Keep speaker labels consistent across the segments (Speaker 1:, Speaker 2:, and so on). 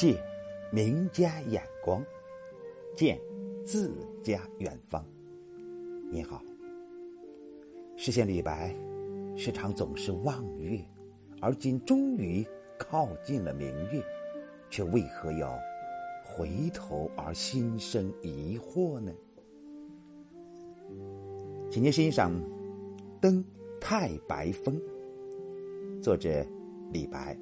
Speaker 1: 借名家眼光，见自家远方。你好，诗仙李白，时常总是望月，而今终于靠近了明月，却为何要回头而心生疑惑呢？请您欣赏《登太白峰》，作者李白。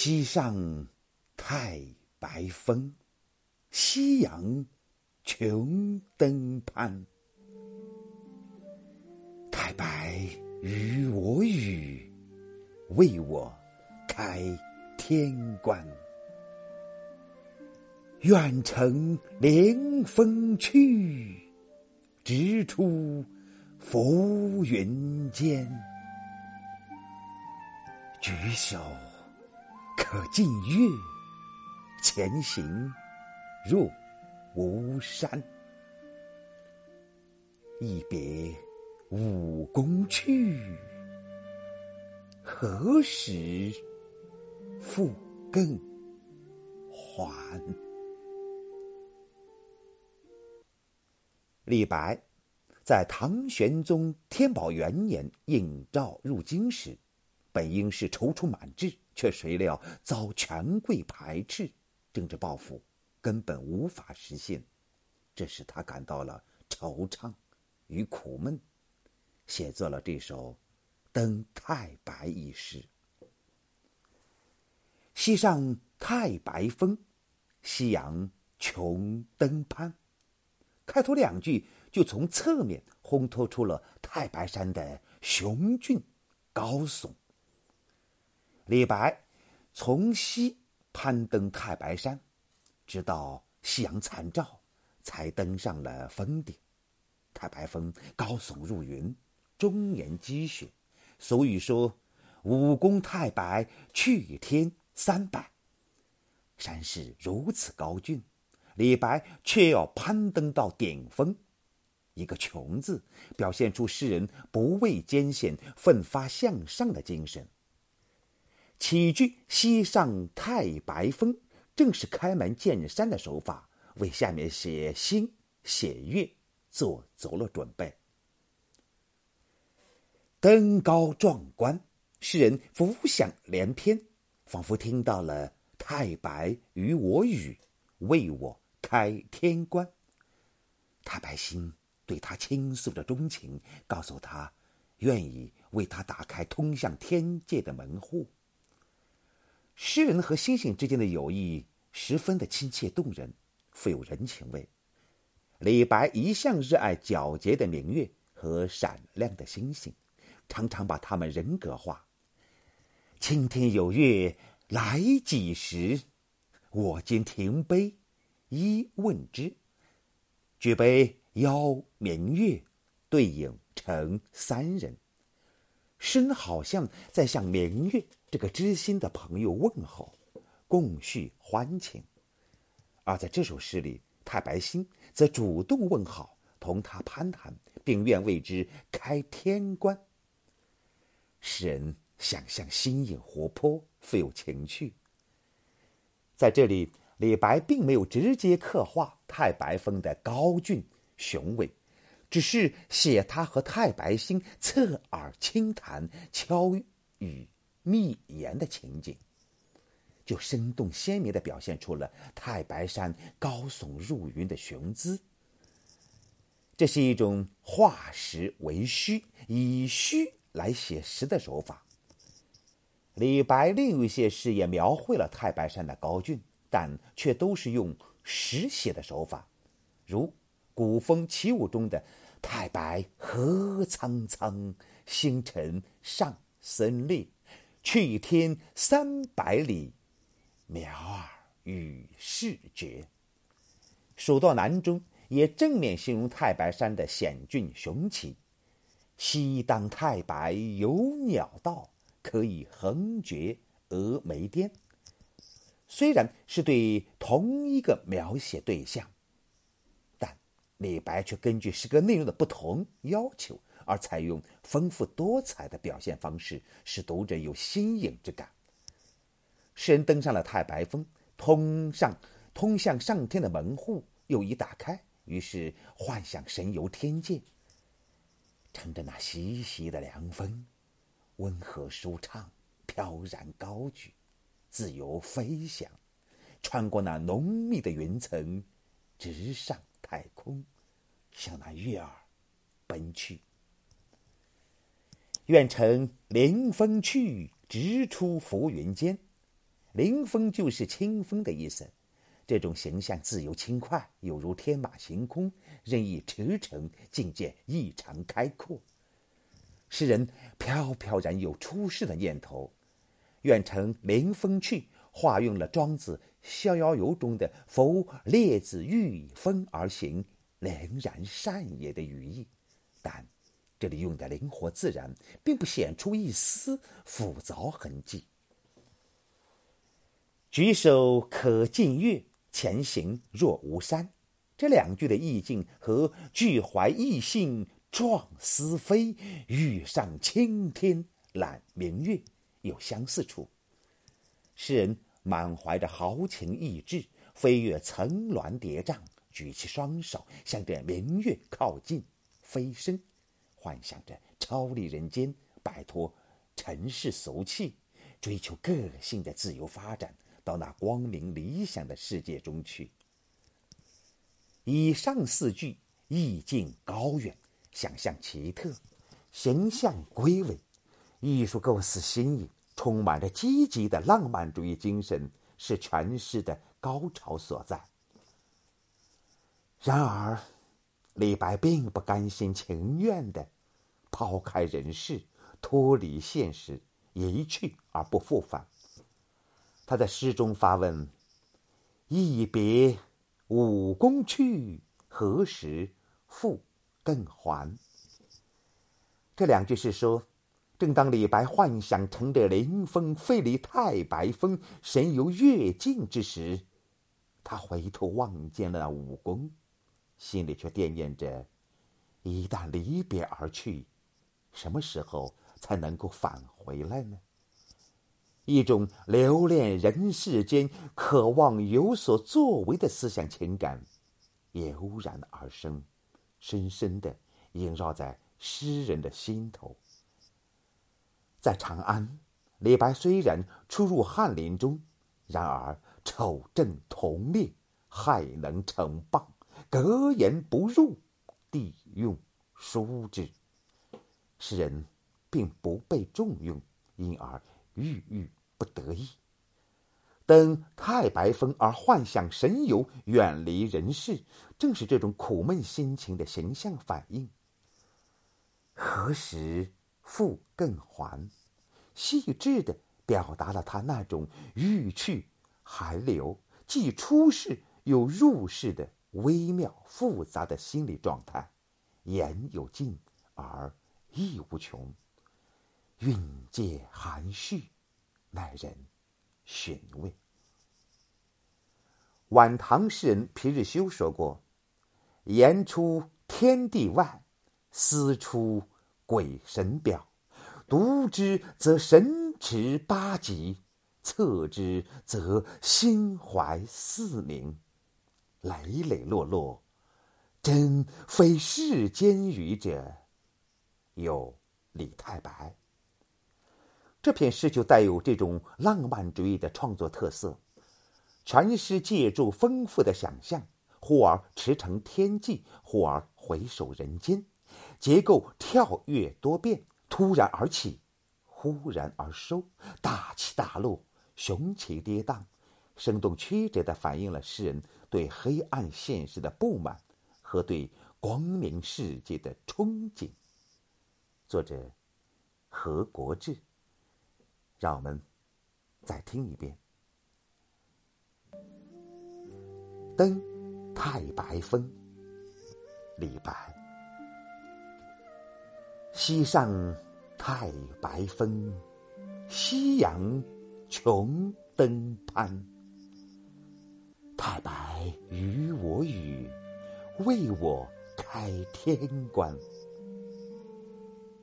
Speaker 1: 西上太白峰，夕阳穷登攀。太白与我语，为我开天关。愿乘凉风去，直出浮云间。举手。可近月，前行若无山。一别武功去，何时复更还？李白在唐玄宗天宝元年应召入京时，本应是踌躇满志。却谁料遭权贵排斥，政治抱负根本无法实现，这使他感到了惆怅与苦闷，写作了这首《登太白》一诗。西上太白峰，夕阳穷登攀。开头两句就从侧面烘托出了太白山的雄峻高耸。李白从西攀登太白山，直到夕阳残照，才登上了峰顶。太白峰高耸入云，终年积雪。俗语说：“武功太白，去天三百。”山势如此高峻，李白却要攀登到顶峰。一个“穷”字，表现出诗人不畏艰险、奋发向上的精神。起句“西上太白峰”，正是开门见山的手法，为下面写星、写月做足了准备。登高壮观，诗人浮想联翩，仿佛听到了“太白与我语，为我开天关”。太白星对他倾诉着衷情，告诉他愿意为他打开通向天界的门户。诗人和星星之间的友谊十分的亲切动人，富有人情味。李白一向热爱皎洁的明月和闪亮的星星，常常把它们人格化。青天有月来几时？我今停杯一问之。举杯邀明月，对影成三人。诗人好像在向明月。这个知心的朋友问候，共叙欢情；而在这首诗里，太白星则主动问好，同他攀谈，并愿为之开天关。诗人想象新颖活泼，富有情趣。在这里，李白并没有直接刻画太白峰的高峻雄伟，只是写他和太白星侧耳轻谈、悄语。密言的情景，就生动鲜明的表现出了太白山高耸入云的雄姿。这是一种化实为虚，以虚来写实的手法。李白另有一些诗也描绘了太白山的高峻，但却都是用实写的手法，如《古风起舞》中的“太白何苍苍，星辰上森列”。去天三百里，苗儿与世绝。蜀道难中也正面形容太白山的险峻雄奇。西当太白有鸟道，可以横绝峨眉巅。虽然是对同一个描写对象，但李白却根据诗歌内容的不同要求。而采用丰富多彩的表现方式，使读者有新颖之感。诗人登上了太白峰，通上通向上天的门户又一打开，于是幻想神游天界。乘着那习习的凉风，温和舒畅，飘然高举，自由飞翔，穿过那浓密的云层，直上太空，向那月儿奔去。愿乘凌风去，直出浮云间。凌风就是清风的意思，这种形象自由轻快，有如天马行空，任意驰骋，境界异常开阔。诗人飘飘然有出世的念头，愿乘凌风去，化用了庄子《逍遥游》中的“夫列子御风而行，凌然善也”的语意，但这里用的灵活自然，并不显出一丝复杂痕迹。举手可近月，前行若无山。这两句的意境和“俱怀逸兴壮思飞，欲上青天揽明月”有相似处。诗人满怀着豪情逸志，飞越层峦叠嶂，举起双手向着明月靠近，飞升，幻想着超离人间，摆脱尘世俗气，追求个性的自由发展。到那光明理想的世界中去。以上四句意境高远，想象奇特，形象归伟，艺术构思新颖，充满着积极的浪漫主义精神，是诠释的高潮所在。然而，李白并不甘心情愿的抛开人世，脱离现实，一去而不复返。他在诗中发问：“一别武功去，何时复更还？”这两句是说，正当李白幻想乘着凌风飞离太白峰，神游月境之时，他回头望见了武功，心里却惦念着：一旦离别而去，什么时候才能够返回来呢？一种留恋人世间、渴望有所作为的思想情感，油然而生，深深的萦绕在诗人的心头。在长安，李白虽然出入翰林中，然而丑正同列，害能成谤，格言不入，地用疏之。诗人并不被重用，因而郁郁。不得意，登太白峰而幻想神游，远离人世，正是这种苦闷心情的形象反应。何时复更还？细致的表达了他那种欲去还留，既出世又入世的微妙复杂的心理状态，言有尽而意无穷，蕴藉含蓄。耐人寻味。晚唐诗人皮日休说过：“言出天地外，思出鬼神表。读之则神驰八极，测之则心怀四明。磊磊落落，真非世间语者。”有李太白。这篇诗就带有这种浪漫主义的创作特色，全诗借助丰富的想象，忽而驰骋天际，忽而回首人间，结构跳跃多变，突然而起，忽然而收，大起大落，雄奇跌宕，生动曲折地反映了诗人对黑暗现实的不满和对光明世界的憧憬。作者何国志。让我们再听一遍：登太白峰，李白。西上太白峰，夕阳穷登攀。太白与我语，为我开天关。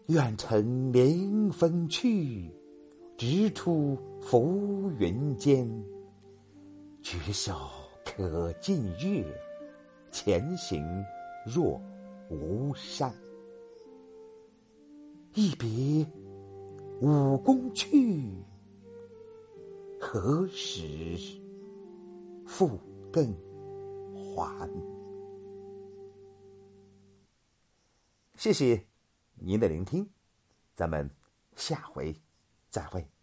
Speaker 1: 愿乘凌风去。直出浮云间。举手可近月，前行若无山。一别武功去，何时复更还？谢谢您的聆听，咱们下回再会。